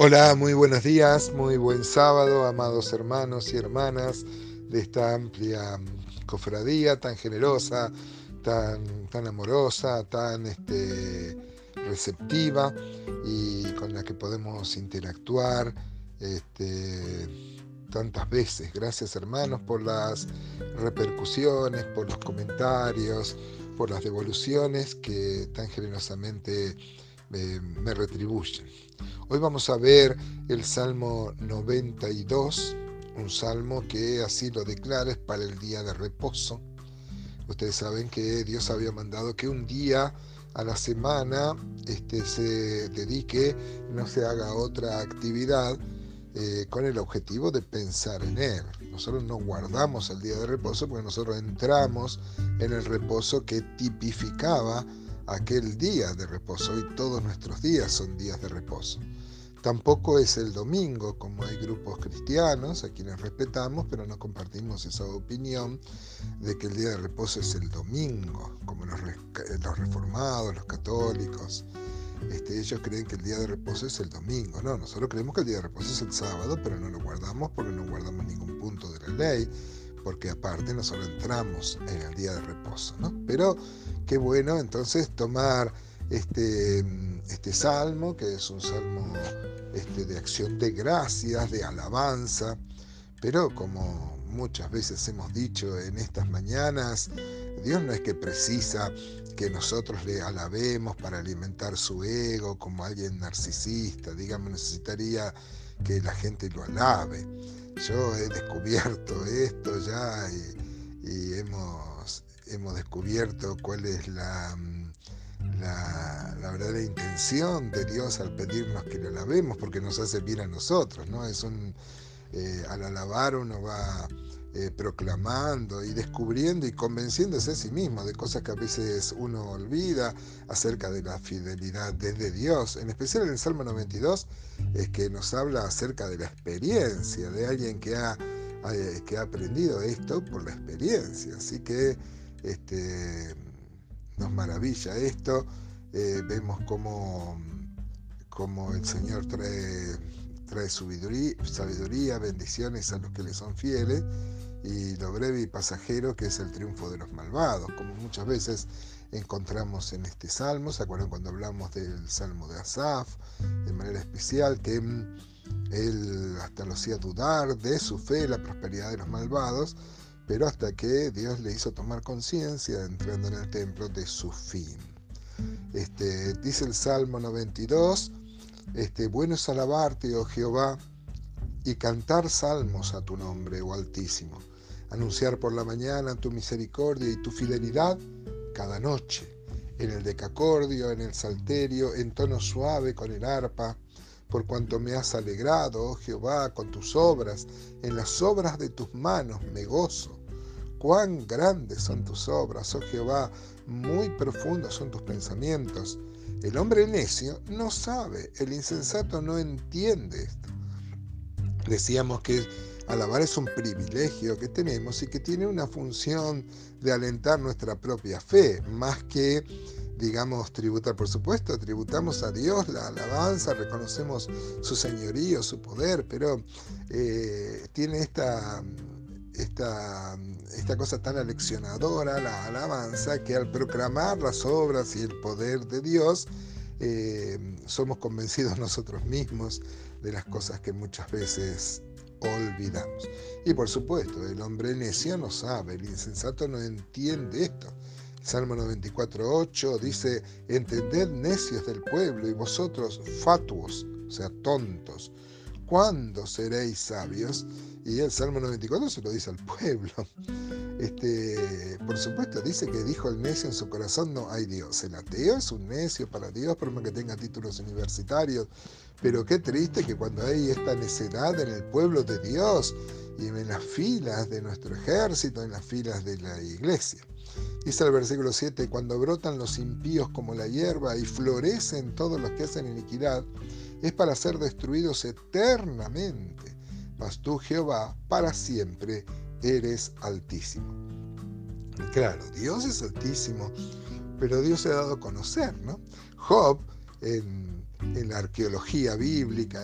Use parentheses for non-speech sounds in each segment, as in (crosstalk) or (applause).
Hola, muy buenos días, muy buen sábado, amados hermanos y hermanas de esta amplia cofradía tan generosa, tan, tan amorosa, tan este, receptiva y con la que podemos interactuar este, tantas veces. Gracias hermanos por las repercusiones, por los comentarios, por las devoluciones que tan generosamente eh, me retribuyen. Hoy vamos a ver el Salmo 92, un salmo que así lo declara es para el día de reposo. Ustedes saben que Dios había mandado que un día a la semana este, se dedique, no se haga otra actividad eh, con el objetivo de pensar en Él. Nosotros no guardamos el día de reposo porque nosotros entramos en el reposo que tipificaba aquel día de reposo. Hoy todos nuestros días son días de reposo. Tampoco es el domingo, como hay grupos cristianos a quienes respetamos, pero no compartimos esa opinión de que el día de reposo es el domingo, como los, reformados, los católicos. Este, ellos creen que el día de reposo es el domingo. No, nosotros creemos que el día de reposo es el sábado, pero no lo guardamos porque no guardamos ningún punto de la ley, porque aparte nosotros entramos en el día de reposo. ¿no? Pero qué bueno entonces tomar este, este salmo, que es un salmo este, de acción de gracias, de alabanza, pero como muchas veces hemos dicho en estas mañanas, Dios no es que precisa que nosotros le alabemos para alimentar su ego como alguien narcisista, digamos, necesitaría que la gente lo alabe. Yo he descubierto esto ya y, hemos, hemos descubierto cuál es la la, verdadera intención de Dios al pedirnos que le alabemos, porque nos hace bien a nosotros, ¿no? Es un, eh, al alabar uno va eh, proclamando y descubriendo y convenciéndose a sí mismo de cosas que a veces uno olvida acerca de la fidelidad desde Dios. En especial en el Salmo 92 es que nos habla acerca de la experiencia, de alguien que ha, eh, que ha aprendido esto por la experiencia. Así que este, nos maravilla esto. Eh, vemos cómo, el Señor trae, trae sabiduría, bendiciones a los que le son fieles y lo breve y pasajero que es el triunfo de los malvados, como muchas veces encontramos en este salmo. ¿Se acuerdan cuando hablamos del salmo de Asaf? De manera especial, que él hasta lo hacía dudar de su fe, la prosperidad de los malvados, pero hasta que Dios le hizo tomar conciencia, entrando en el templo, de su fin. Este, dice el Salmo 92, este, bueno es alabarte, oh Jehová, y cantar salmos a tu nombre, oh Altísimo, anunciar por la mañana tu misericordia y tu fidelidad cada noche, en el decacordio, en el salterio, en tono suave con el arpa, por cuanto me has alegrado, oh Jehová, con tus obras, en las obras de tus manos me gozo. Cuán grandes son tus obras, oh Jehová, muy profundos son tus pensamientos. El hombre necio no sabe, el insensato no entiende esto. Decíamos que alabar es un privilegio que tenemos y que tiene una función de alentar nuestra propia fe, más que, digamos, tributar, por supuesto, tributamos a Dios la alabanza, reconocemos su señorío, su poder, pero eh, tiene esta esta, esta cosa tan aleccionadora, la alabanza, que al proclamar las obras y el poder de Dios, eh, somos convencidos (laughs) nosotros mismos de las cosas que muchas veces olvidamos. Y por supuesto, el hombre necio no sabe, el insensato no entiende esto. Salmo 94.8 dice, entended necios del pueblo y vosotros fatuos, o sea, tontos, ¿cuándo seréis sabios? Y el Salmo 94 se lo dice al pueblo. Este, por supuesto, dice que dijo el necio en su corazón, no hay Dios. El ateo es un necio para Dios, por más que tenga títulos universitarios. Pero qué triste que cuando hay esta necedad en el pueblo de Dios y en las filas de nuestro ejército, en las filas de la iglesia. Dice el versículo 7, cuando brotan los impíos como la hierba y florecen todos los que hacen iniquidad, es para ser destruidos eternamente. Mas tú, Jehová, para siempre eres altísimo. claro, Dios es altísimo, pero Dios se ha dado a conocer, ¿no? Job en, la arqueología bíblica,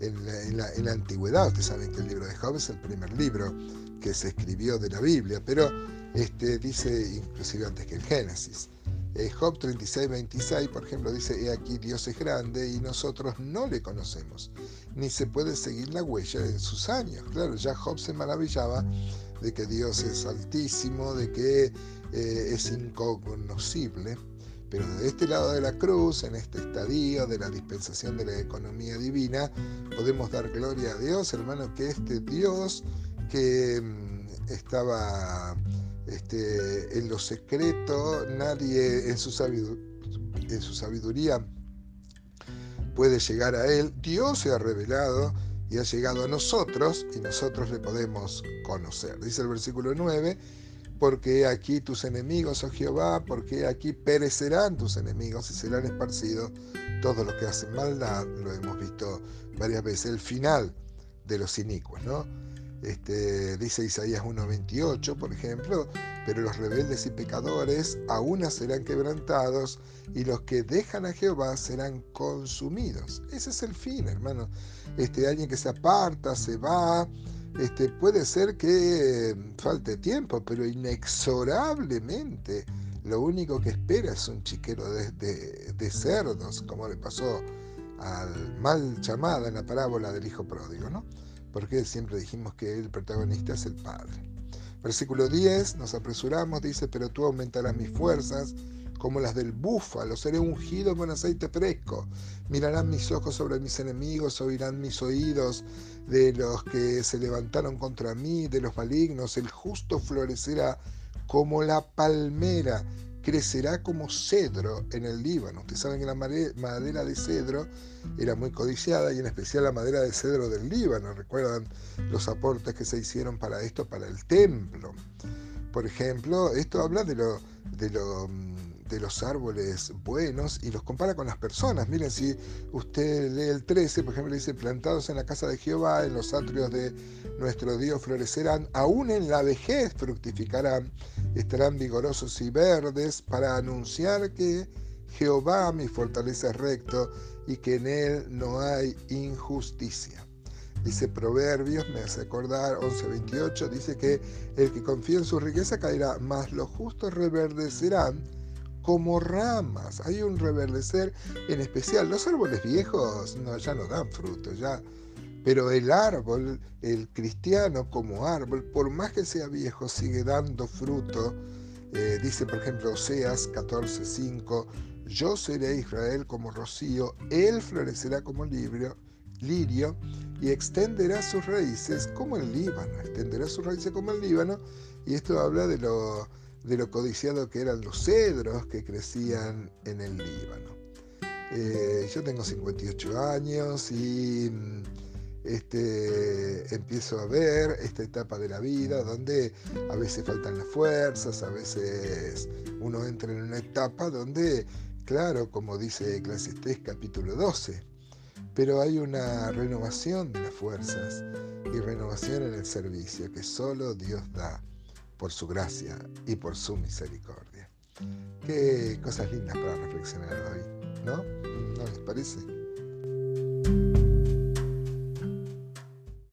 en, la, antigüedad. Ustedes saben que el libro de Job es el primer libro que se escribió de la Biblia, pero este, dice inclusive antes que el Génesis. Eh, Job 36, 26, por ejemplo, dice, he aquí Dios es grande y nosotros no le conocemos, ni se puede seguir la huella de sus años. Claro, ya Job se maravillaba de que Dios es altísimo, de que eh, es incognoscible, pero de este lado de la cruz, en este estadio de la dispensación de la economía divina, podemos dar gloria a Dios, hermano, que este Dios que mm, estaba este, en lo secreto, nadie en su, sabiduría puede llegar a Él. Dios se ha revelado y ha llegado a nosotros y nosotros le podemos conocer. Dice el versículo 9, porque aquí tus enemigos, oh Jehová, porque aquí perecerán tus enemigos y serán esparcidos todos los que hacen maldad. Lo hemos visto varias veces, el final de los inicuos, ¿no? Este, dice Isaías 1.28, por ejemplo, pero los rebeldes y pecadores aún serán quebrantados y los que dejan a Jehová serán consumidos. Ese es el fin, hermano. Este, alguien que se aparta, se va, este, puede ser que falte tiempo, pero inexorablemente lo único que espera es un chiquero de, de cerdos, como le pasó al mal llamado en la parábola del hijo pródigo, ¿no? Porque siempre dijimos que el protagonista es el Padre. Versículo 10, nos apresuramos, dice, pero tú aumentarás mis fuerzas como las del búfalo, seré ungido con aceite fresco, mirarán mis ojos sobre mis enemigos, oirán mis oídos de los que se levantaron contra mí, de los malignos, el justo florecerá como la palmera crecerá como cedro en el Líbano. Ustedes saben que la madera de cedro era muy codiciada y en especial la madera de cedro del Líbano. Recuerdan los aportes que se hicieron para esto, para el templo. Por ejemplo, esto habla de lo, lo de los árboles buenos y los compara con las personas. Miren, si usted lee el 13, por ejemplo, dice, plantados en la casa de Jehová, en los atrios de nuestro Dios florecerán, aún en la vejez fructificarán, estarán vigorosos y verdes para anunciar que Jehová mi fortaleza es recto y que en él no hay injusticia. Dice Proverbios, me hace acordar, 11.28, dice que el que confía en su riqueza caerá, mas los justos reverdecerán como ramas. Hay un reverdecer en especial. Los árboles viejos no, ya no dan frutos, ya. Pero el árbol, el cristiano como árbol, por más que sea viejo, sigue dando fruto. Eh, dice, por ejemplo, Oseas 14:5, yo seré Israel como rocío, él florecerá como lirio, lirio y extenderá sus raíces como el Líbano, extenderá sus raíces como el Líbano. Y esto habla de lo de lo codiciado que eran los cedros que crecían en el Líbano. Eh, yo tengo 58 años y mm, este, empiezo a ver esta etapa de la vida donde a veces faltan las fuerzas, a veces uno entra en una etapa donde, claro, como dice Eclesiastés capítulo 12, pero hay una renovación de las fuerzas y renovación en el servicio que solo Dios da por su gracia y por su misericordia. Qué cosas lindas para reflexionar hoy, ¿no? ¿No les parece?